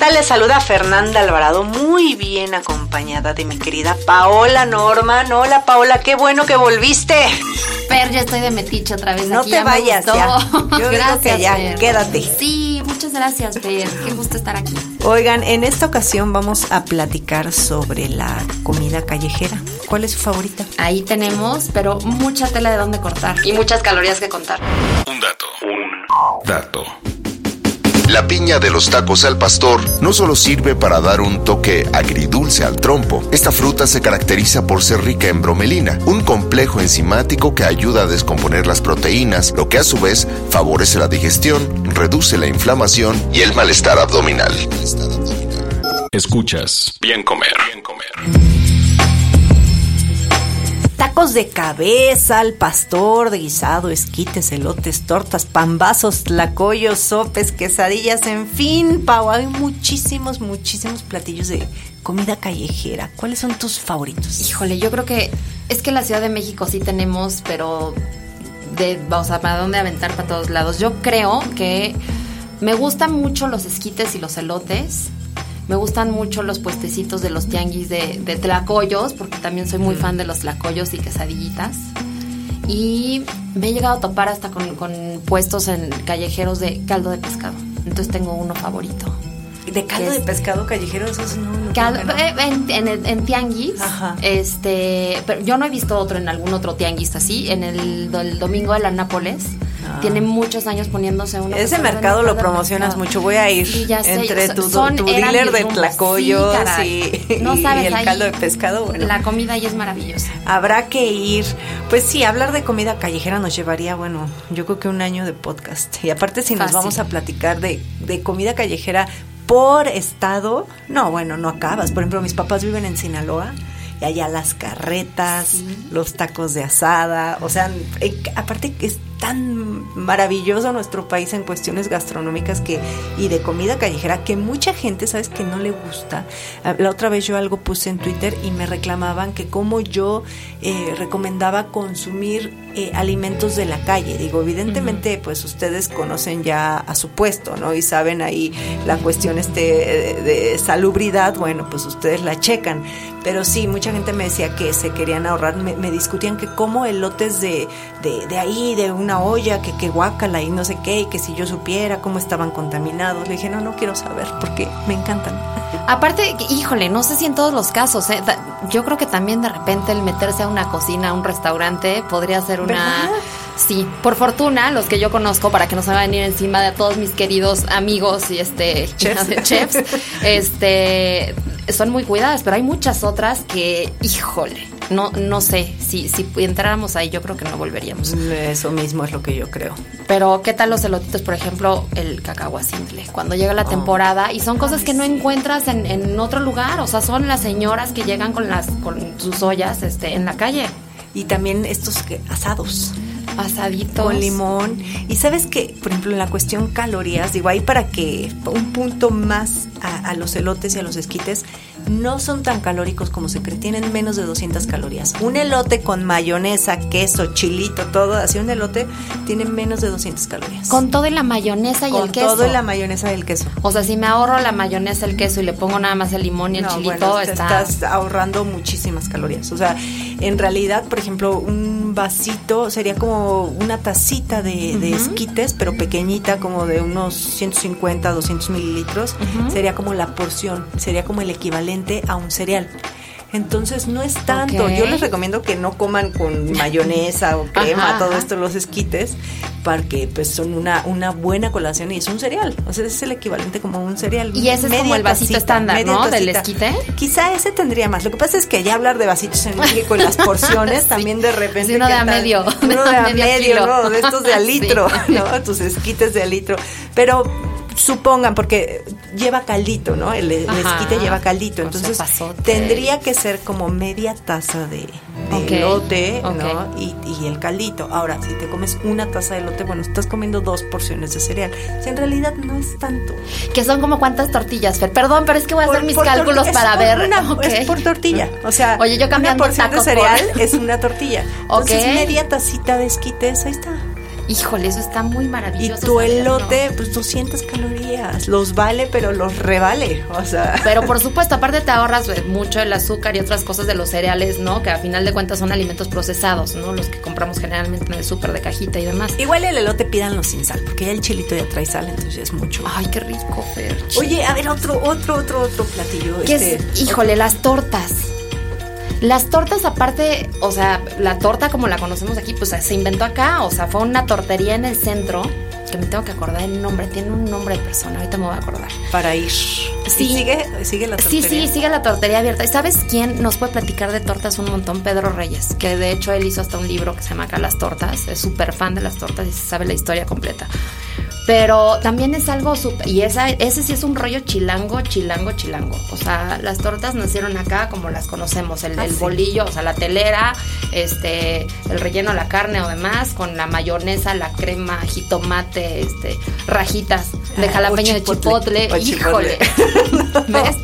Tal? Les saluda Fernanda Alvarado, muy bien acompañada de mi querida Paola Norman. Hola, Paola, qué bueno que volviste. Fer, ya estoy de metiche otra vez. No aquí, te ya me vayas, gustó. ya. Yo digo gracias, que ya, Fer. quédate. Sí, muchas gracias, Fer. Qué gusto estar aquí. Oigan, en esta ocasión vamos a platicar sobre la comida callejera. ¿Cuál es su favorita? Ahí tenemos, pero mucha tela de dónde cortar. Y muchas calorías que contar. Un dato, un dato. La piña de los tacos al pastor no solo sirve para dar un toque agridulce al trompo, esta fruta se caracteriza por ser rica en bromelina, un complejo enzimático que ayuda a descomponer las proteínas, lo que a su vez favorece la digestión, reduce la inflamación y el malestar abdominal. Escuchas Bien Comer. Bien Comer. De cabeza, al pastor, de guisado, esquites, elotes, tortas, pambazos, tlacoyos, sopes, quesadillas, en fin, Pau, hay muchísimos, muchísimos platillos de comida callejera. ¿Cuáles son tus favoritos? Híjole, yo creo que es que en la Ciudad de México sí tenemos, pero de, o sea, para dónde aventar para todos lados. Yo creo que me gustan mucho los esquites y los elotes. Me gustan mucho los puestecitos de los tianguis de, de tlacoyos, porque también soy muy fan de los tlacoyos y quesadillitas. Y me he llegado a topar hasta con, con puestos en callejeros de caldo de pescado. Entonces tengo uno favorito. De caldo ¿Qué de es? pescado callejero, esos no. no Caldo- eh, en, en, el- en tianguis, Ajá. este, pero yo no he visto otro en algún otro tianguis así. En el, del domingo de la Nápoles, tiene muchos años poniéndose uno. Ah. Ese mercado lo promocionas mucho. Voy a ir Sí, ya sé, entre tu, son- tu dealer de tlacoyos Sí, y, No y el caldo de pescado. Bueno, La comida ahí es maravillosa. habrá que ir. Pues sí, hablar de comida callejera nos llevaría, bueno, yo creo que un año de podcast. Y aparte, si nos Fácil. vamos a platicar de, de comida callejera por estado, no, bueno, no acabas. Por ejemplo, mis papás viven en Sinaloa. Y allá las carretas, los tacos de asada, o sea, eh, aparte es tan maravilloso nuestro país en cuestiones gastronómicas que y de comida callejera que mucha gente, sabes que no le gusta. Ah, La otra vez yo algo puse en Twitter y me reclamaban que como yo eh, recomendaba consumir eh, alimentos de la calle. Digo, evidentemente, pues ustedes conocen ya a su puesto, ¿no? Y saben ahí la cuestión este de salubridad, bueno, pues ustedes la checan. Pero sí, mucha gente me decía que se querían ahorrar, me, me discutían que como elotes de, de, de ahí, de una olla, que, que guácala y no sé qué, y que si yo supiera cómo estaban contaminados. Le dije, no, no quiero saber porque me encantan. Aparte, híjole, no sé si en todos los casos, ¿eh? Yo creo que también de repente el meterse a una cocina, a un restaurante, podría ser una... ¿Verdad? Sí, por fortuna, los que yo conozco, para que no se vayan a venir encima de todos mis queridos amigos y este Chefs. chefs, este son muy cuidadas, pero hay muchas otras que, híjole, no, no sé, si, si entráramos ahí, yo creo que no volveríamos. Eso mismo es lo que yo creo. Pero, ¿qué tal los elotitos? Por ejemplo, el cacahuacintle. Cuando llega la temporada y son cosas que no encuentras en, en otro lugar. O sea, son las señoras que llegan con las con sus ollas este, en la calle. Y también estos que, asados. Asaditos. con limón. Y sabes que, por ejemplo, en la cuestión calorías, digo, ahí para que un punto más a, a los elotes y a los esquites, no son tan calóricos como se cree, tienen menos de 200 calorías. Un elote con mayonesa, queso, chilito, todo, así un elote, tiene menos de 200 calorías. Con todo y la mayonesa y Con el queso. todo y la mayonesa y el queso. O sea, si me ahorro la mayonesa, el queso y le pongo nada más el limón y el No, chilito, bueno, está... estás ahorrando muchísimas calorías. O sea, en realidad, por ejemplo, un vasito sería como una tacita de, de esquites, pero pequeñita, como de unos 150, 200 mililitros. Sería como la porción, sería como el equivalente a un cereal. Entonces no es tanto. Yo les recomiendo que no coman con mayonesa o crema, todo esto, los esquites, porque pues son una, una buena colación y es un cereal. O sea, es el equivalente como un cereal. Y ese es como el vasito estándar, ¿no? Del esquite. Quizá ese tendría más. Lo que pasa es que ya hablar de vasitos en México y las porciones también de repente. uno de a medio. Uno de a medio, ¿no? De estos de a litro, ¿no? Tus esquites de a litro. Pero supongan, porque lleva caldito, ¿no? El, esquite lleva caldito, entonces tendría que ser como media taza de, elote, ¿no? Y, el caldito. Ahora, si te comes una taza de elote, bueno, estás comiendo dos porciones de cereal. en realidad no es tanto. Que son como cuántas tortillas, Fer? Perdón, pero es que voy a hacer mis cálculos para ver. Una, Es por tortilla, o sea, Oye, yo una porción de cereal es una tortilla. Entonces, media tacita de esquites, ahí está. Híjole, eso está muy maravilloso. Y tu elote, pues 200 calorías. Los vale, pero los revale. O sea. Pero por supuesto, aparte te ahorras eh, mucho el azúcar y otras cosas de los cereales, ¿no? Que a final de cuentas son alimentos procesados, ¿no? Los que compramos generalmente en el súper de cajita y demás. Igual el elote pídanlo sin sal, porque ya el chilito ya trae sal, entonces es mucho. Ay, qué rico, Fer. Oye, a ver, otro, otro, otro, otro platillo. ¿Qué es? Este, híjole, las tortas. Las tortas aparte, o sea, la torta como la conocemos aquí, pues se inventó acá, o sea, fue una tortería en el centro, que me tengo que acordar el nombre, tiene un nombre de persona, ahorita me voy a acordar. Para ir. Sí. sigue, sigue la tortería? Sí, sí, sigue la tortería abierta. ¿Y sabes quién nos puede platicar de tortas un montón? Pedro Reyes, que de hecho él hizo hasta un libro que se llama Acá las tortas, es súper fan de las tortas y se sabe la historia completa. Pero también es algo súper. Y esa, ese sí es un rollo chilango, chilango, chilango. O sea, las tortas nacieron acá como las conocemos: el, ah, bolillo, o sea, la telera, este, el relleno, la carne o demás, con la mayonesa, la crema, jitomate, este, rajitas de ah, jalapeño de chipotle. Híjole. ¿Ves?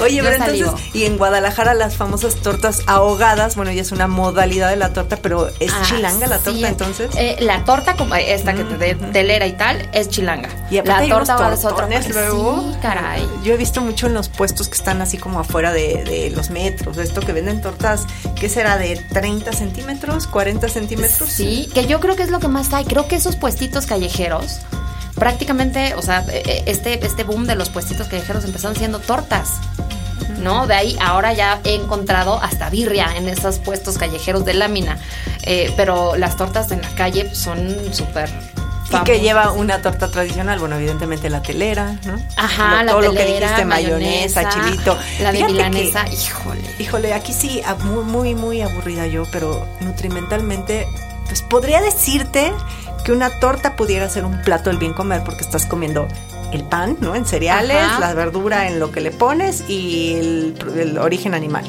Oye, pero entonces, y en Guadalajara las famosas tortas ahogadas, bueno, ya es una modalidad de la torta, pero ¿es ah, chilanga la torta entonces? Eh, la torta como esta que te de telera y tal, es chilanga. Y la torta va es otra. Luego, sí, caray. Yo he visto mucho en los puestos que están así como afuera de, los metros, esto que venden tortas, ¿qué será? ¿De 30 centímetros, 40 centímetros? Sí, que yo creo que es lo que más hay. Creo que esos puestitos callejeros prácticamente, o sea, e, e, este, este boom de los puestitos callejeros empezaron siendo tortas. ¿no? De ahí ahora ya he encontrado hasta birria en esos puestos callejeros de lámina. Eh, pero las tortas en la calle son súper y que lleva una torta tradicional, bueno, evidentemente la telera, ¿no? Ajá, la todo telera, lo que dijiste, mayonesa, chilito. La de milanesa, híjole. Híjole, aquí sí, muy, muy, muy aburrida yo, pero nutrimentalmente, pues podría decirte que una torta pudiera ser un plato del bien comer porque estás comiendo el pan, ¿no? En cereales, la verdura en lo que le pones y el, origen animal.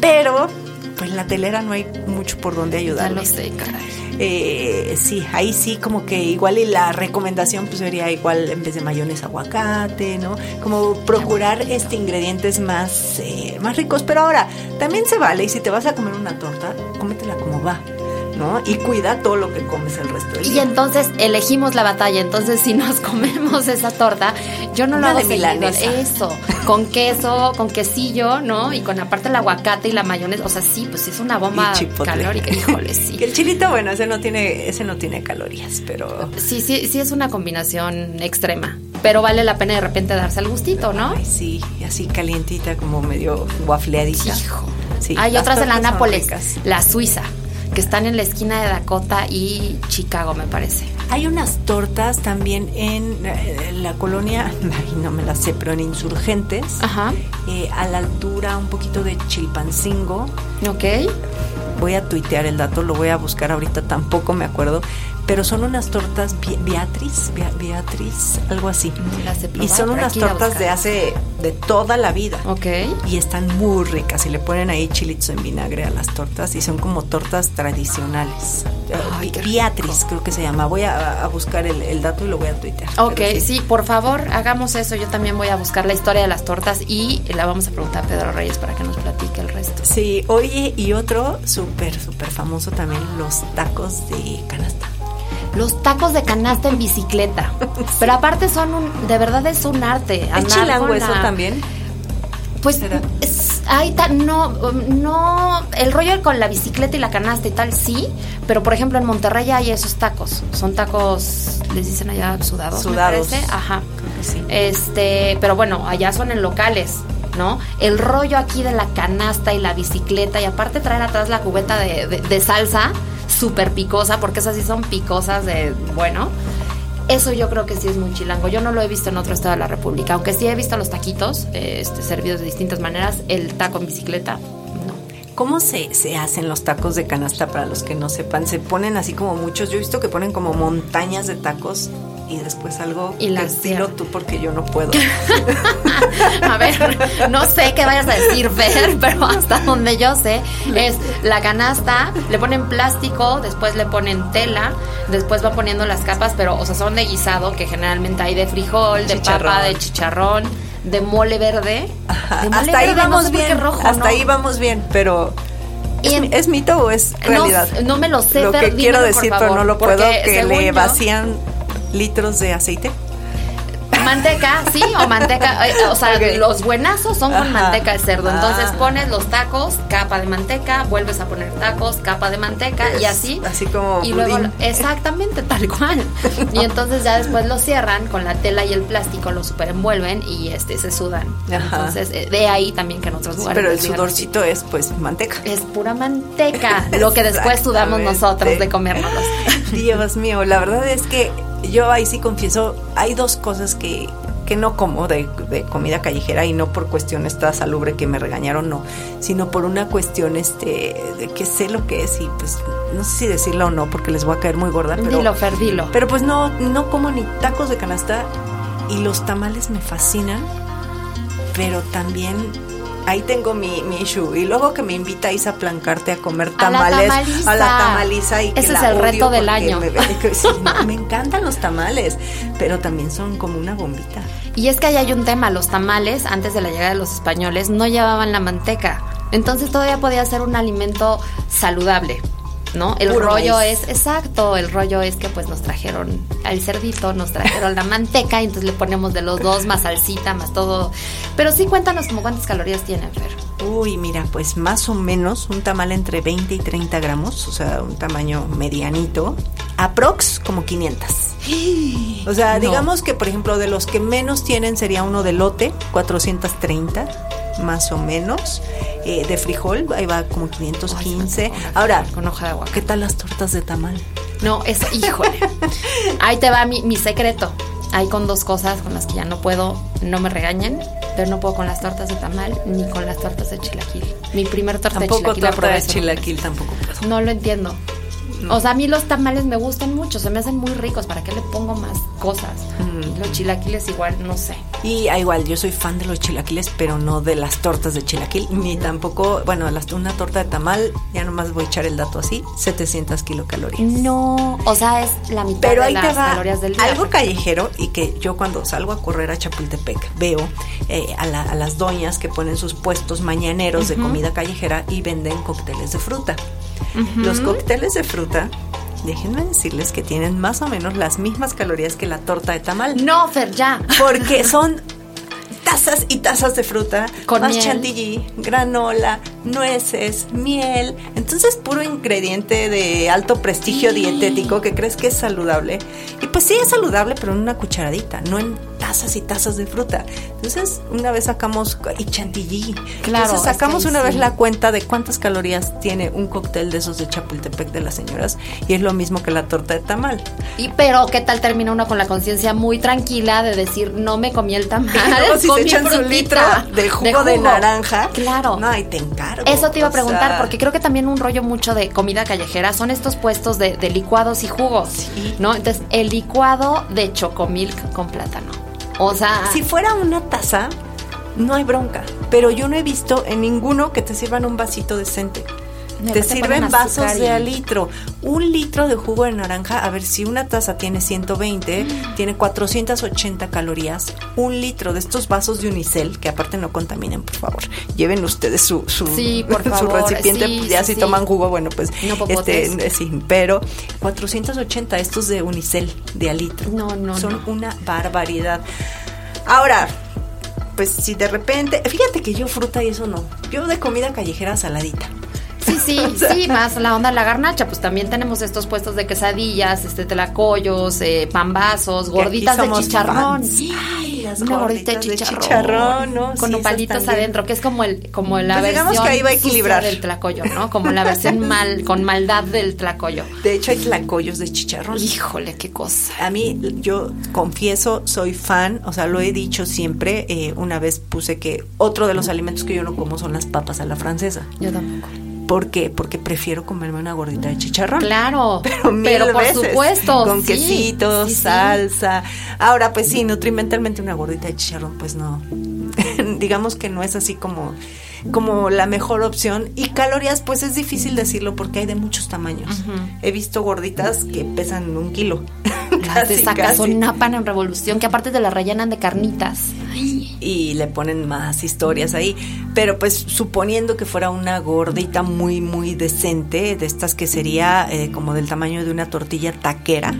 Pero, pues en la telera no hay mucho por donde ayudar. Ya lo sé, caray eh, sí, ahí sí como que igual y la recomendación pues sería igual en vez de mayonesa aguacate, ¿no? Como procurar este ingredientes más, eh, más ricos, pero ahora también se vale y si te vas a comer una torta, cómetela como va. Y cuida todo lo que comes el resto del día. Y entonces elegimos la batalla. Entonces, si nos comemos esa torta, yo no lo hago de Eso, con queso, con quesillo, ¿no? Y con aparte el aguacate y la mayonesa. O sea, sí, pues es una bomba calórica. Híjole, sí. el chilito, bueno, ese no tiene, ese no tiene calorías, pero. Sí, sí, sí es una combinación extrema. Pero vale la pena de repente darse el gustito, ¿no? Ay, sí, y así calientita, como medio guafleadita. Hijo. Sí, Hay otras de la Nápoles, la suiza que están en la esquina de Dakota y Chicago, me parece. Hay unas tortas también en, eh, la colonia, ay, no me las sé, pero en Insurgentes, Ajá. Eh, a la altura un poquito de Chilpancingo. Ok. Voy a tuitear el dato, lo voy a buscar ahorita, tampoco me acuerdo pero son unas tortas Beatriz, Beatriz, algo así. y son unas tortas de hace de toda la vida. Ok. Y están muy ricas y le ponen ahí chilitos en vinagre a las tortas y son como tortas tradicionales. Beatriz creo que se llama. Voy a, buscar el, dato y lo voy a tuitear. Ok, sí. por favor, hagamos eso. Yo también voy a buscar la historia de las tortas y la vamos a preguntar a Pedro Reyes para que nos platique el resto. Sí, oye, y otro súper, súper famoso también, los tacos de canasta los tacos de canasta en bicicleta. Pero aparte son un, de verdad es un arte. ¿Es chilango eso también? Pues hay no, no, el rollo con la bicicleta y la canasta y tal, sí, pero por ejemplo en Monterrey hay esos tacos, son tacos, les dicen allá sudados, sudados. Me parece, ajá. Sí. Este, pero bueno, allá son en locales, ¿no? El rollo aquí de la canasta y la bicicleta y aparte traer atrás la cubeta de, de- de salsa súper picosa, porque esas sí son picosas de, bueno, eso yo creo que sí es muy chilango. Yo no lo he visto en otro estado de la República, aunque sí he visto los taquitos este, servidos de distintas maneras, el taco en bicicleta, no. ¿Cómo se, se hacen los tacos de canasta para los que no sepan? Se ponen así como muchos. Yo he visto que ponen como montañas de tacos y después algo Y las estilo tú porque yo no puedo. A ver, no sé qué vayas a decir, Fer, pero hasta donde yo sé es la canasta, le ponen plástico, después le ponen tela, después va poniendo las capas, pero, o sea, son de guisado, que generalmente hay de frijol, de Chicharrón. papa, de chicharrón, de mole verde. Ajá, De mole Hasta ahí no vamos sé bien. rojo, hasta ¿no? ahí vamos bien, pero ¿es, en- mi- ¿es mito o es realidad? no me lo sé, Lo Fer, que quiero dímelo, decir, pero no lo puedo, que le yo- vacían litros de aceite. Manteca, sí, o manteca, eh, o sea, los buenazos son con Ajá. manteca de cerdo. Entonces Ah. pones los tacos, capa de manteca, vuelves a poner tacos, capa de manteca y así. así como y luego budín. exactamente tal cual. Y entonces ya después lo cierran con la tela y el plástico, lo super envuelven y este se sudan. Ajá. Entonces, eh, de ahí también que en otros Sí, pero el así. sudorcito es pues manteca. es pura manteca, lo que después sudamos nosotros de comérnoslos. Dios mío, la verdad es que yo ahí sí confieso, hay dos cosas que, que no como de, de comida callejera y no por cuestión esta salubre que me regañaron, no, sino por una cuestión este de que sé lo que es y pues no sé si decirlo o no porque les voy a caer muy gorda, pero dilo, Fer, dilo. pero pues no no como ni tacos de canasta y los tamales me fascinan, pero también Ahí tengo mi, mi issue. Y luego que me invitáis a plancarte a comer A la tamales. tamaliza. A la tamaliza. Y que Ese es el reto del año. Me, que sí, no, me encantan los tamales, pero también son como una bombita. Y es que ahí hay un tema, los tamales, antes de la llegada de los españoles, no llevaban la manteca. Entonces todavía podía ser un alimento saludable, ¿no? El Puro rollo maíz. es, exacto, el rollo es que pues nos trajeron al cerdito, nos trajeron la manteca, y entonces le ponemos de los dos, más salsita, más todo. Pero sí cuéntanos como cuántas calorías tienen, Fer. Uy, mira, pues más o menos un tamal entre 20 y 30 gramos, o sea, un tamaño medianito. Aprox como 500. O sea, No. digamos que, por ejemplo, de los que menos tienen sería uno de lote, 430, más o menos. Eh, de frijol, ahí va como 515. Ahora, con hoja de aguacate. ¿qué tal las tortas de tamal? No, eso, híjole. Ahí te va mi, mi secreto. Hay con dos cosas con las que ya no puedo, no me regañen, pero no puedo con las tortas de tamal ni con las tortas de chilaquil. Mi primer torta Tampoco de chilaquil la torta probé de hace chilaquil, tampoco puedo. No lo entiendo. O sea, a mí los tamales me gustan mucho, se me hacen muy ricos. ¿Para qué le pongo más cosas? Los chilaquiles igual, no sé. Y ah, igual, yo soy fan de los chilaquiles, pero no de las tortas de chilaquil, ni tampoco, bueno, las- una torta de tamal, ya nomás voy a echar el dato así, 700 kilocalorías. No, o sea, es la mitad Pero de ahí te las va calorías del día. algo callejero y que yo cuando salgo a correr a Chapultepec veo eh, a, la- a las doñas que ponen sus puestos mañaneros de comida callejera y venden cócteles de fruta. Los cócteles de fruta, déjenme decirles que tienen más o menos las mismas calorías que la torta de tamal. No, Fer, ya. Porque son tazas y tazas de fruta, Con más miel. chantilly, granola, nueces, miel. Entonces, puro ingrediente de alto prestigio dietético que crees que es saludable. Y pues sí es saludable, pero en una cucharadita, no en tazas y tazas de fruta. Entonces, una vez sacamos y chantilly. Claro, Entonces, sacamos una vez la cuenta de cuántas calorías tiene un cóctel de esos de Chapultepec de las señoras y es lo mismo que la torta de tamal. Y pero qué tal termina uno con la conciencia muy tranquila de decir no me comí el tamal, luego si se comí echan su frutita litro de jugo de, naranja. Claro. No, y te encargo. Eso te iba a preguntar, sea, porque creo que también un rollo mucho de comida callejera son estos puestos de, de licuados y jugos, Sí. ¿no? Entonces, el licuado de chocomilk con plátano. O sea, Si fuera una taza, no hay bronca. Pero yo no he visto en ninguno que te sirvan un vasito decente. Te sirven vasos de a litro. Un litro de jugo de naranja, a ver si una taza tiene 120, Mm. tiene 480 calorías. Un litro de estos vasos de unicel, que aparte no contaminen, por favor. Lleven ustedes su, su, Sí, por su favor, recipiente. sí, ya sí, si toman jugo, bueno, pues. No este, sí, pero 480 estos de unicel, de a litro. No, no, Son no. una barbaridad. Ahora, pues si de repente, fíjate que yo fruta y eso no. Yo de comida callejera saladita. Sí, sí, sí, más la onda de la garnacha. Pues también tenemos estos puestos de quesadillas, este tlacoyos, eh, pambazos, gorditas de chicharrón. Sí, las Una gordita gorditas de de chicharrón. chicharrón, ¿no? Con Sí, nopalitos adentro, que es como el, como la Pues digamos versión que ahí va a equilibrar. del tlacoyo, ¿no? Como la versión mal, con maldad del tlacoyo. De hecho, hay tlacoyos de chicharrón. Híjole, qué cosa. A mí, yo confieso, soy fan, o sea, lo he dicho siempre. eh, una vez puse que otro de los alimentos que yo no como son las papas a la francesa. Yo tampoco. ¿Por qué? Porque prefiero comerme una gordita de chicharrón. Claro, Pero, mil por veces, supuesto. Con sí, quesitos, sí, sí. salsa. Ahora, pues sí, nutrimentalmente una gordita de chicharrón, pues no. Digamos que no es así como, como la mejor opción. Y calorías, pues es difícil decirlo porque hay de muchos tamaños. He visto gorditas que pesan un kilo. Las de Casi, saca casi. son una pan en revolución, que aparte te la rellenan de carnitas. y le ponen más historias ahí. Pero pues suponiendo que fuera una gordita muy, muy decente, de estas que sería eh, como del tamaño de una tortilla taquera.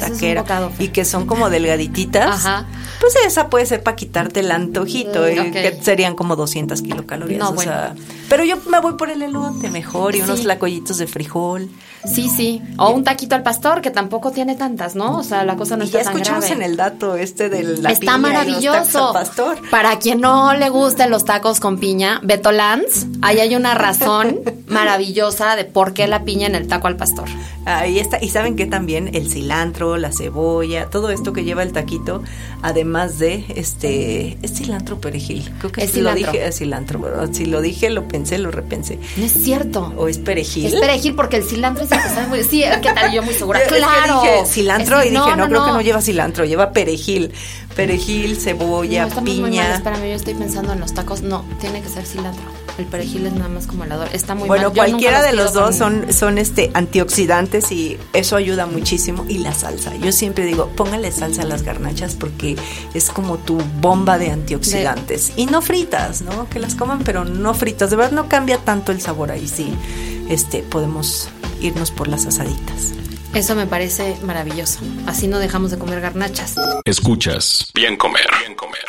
Taquera. bocado, Fer. y que son como delgadititas. Ajá. Pues esa puede ser para quitarte el antojito, Mm, y ok. que serían como 200 kilocalorías. No, o bueno. sea, pero yo me voy por el elote mejor y unos Sí. tlacoyitos de frijol. Sí, sí. O un taquito al pastor, que tampoco tiene tantas, ¿no? O sea, la cosa no y está ya tan escuchamos grave. en el dato este de la Está piña y los tacos maravilloso. al pastor. Para quien no le gusten los tacos con piña, Beto Lanz, ahí hay una razón maravillosa de por qué la piña en el taco al pastor. Ahí está. Y saben que también el cilantro, la cebolla, todo esto que lleva el taquito, además de este, es cilantro perejil. Creo que Es lo cilantro. dije, es cilantro, ¿verdad? Si lo dije, lo pensé, lo repensé. No es cierto. O es perejil. Es perejil porque el cilantro es el que sabe muy... Sí, ¿qué tal? Yo muy segura. Yo- es que ¡Claro! dije cilantro Es- y dije, no, creo que no lleva cilantro, lleva perejil. Perejil, cebolla, No, estamos muy mal. piña. Espérame, yo estoy pensando en los tacos. No, tiene que ser cilantro. El perejil es nada más como el ador. Está muy Bueno, mal. Cualquiera de los dos con- son, son este antioxidantes y eso ayuda muchísimo. Y la salsa. Yo siempre digo, póngale salsa a las garnachas porque es como tu bomba de antioxidantes. Y no fritas, ¿no? Que las coman, pero no fritas. De verdad no cambia tanto el sabor ahí, sí. Este, podemos irnos por las asaditas. Eso me parece maravilloso. Así no dejamos de comer garnachas. Escuchas Bien Comer. Bien Comer.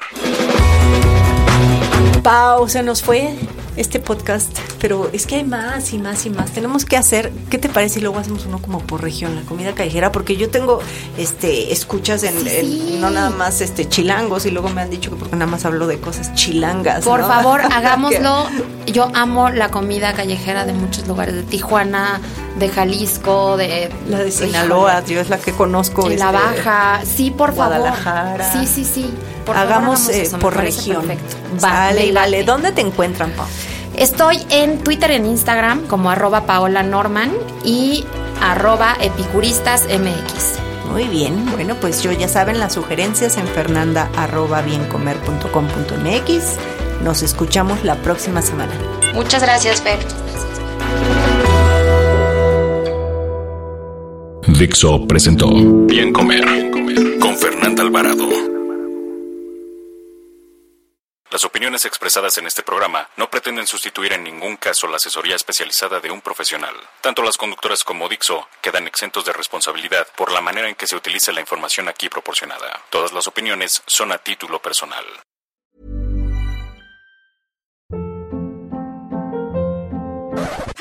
Pau, se nos fue este podcast, pero es que hay más y más y más. Tenemos que hacer, ¿qué te parece si luego hacemos uno como por región, la comida callejera? Porque yo tengo este escuchas en, en- no nada más este chilangos y luego me han dicho que porque nada más hablo de cosas chilangas. Por ¿no? favor, hagámoslo. Yo amo la comida callejera de muchos lugares, de Tijuana, de Jalisco, de... La de Sinaloa, yo es la que conozco. En la este, Baja. Sí, por favor. Guadalajara. Sí, sí, sí. Por favor, hagamos eh, eso, por región. perfecto. Vale. late. ¿Dónde te encuentran, Pau? Estoy en Twitter y en Instagram como arroba Paola Norman y arroba epicuristasmx. Muy bien, bueno, pues yo ya saben las sugerencias en fernanda arroba biencomer.com.mx. Nos escuchamos la próxima semana. Muchas gracias, Fer. Dixo presentó Bien Comer. Con Fernanda Alvarado. Las opiniones expresadas en este programa no pretenden sustituir en ningún caso la asesoría especializada de un profesional. Tanto las conductoras como Dixo quedan exentos de responsabilidad por la manera en que se utilice la información aquí proporcionada. Todas las opiniones son a título personal.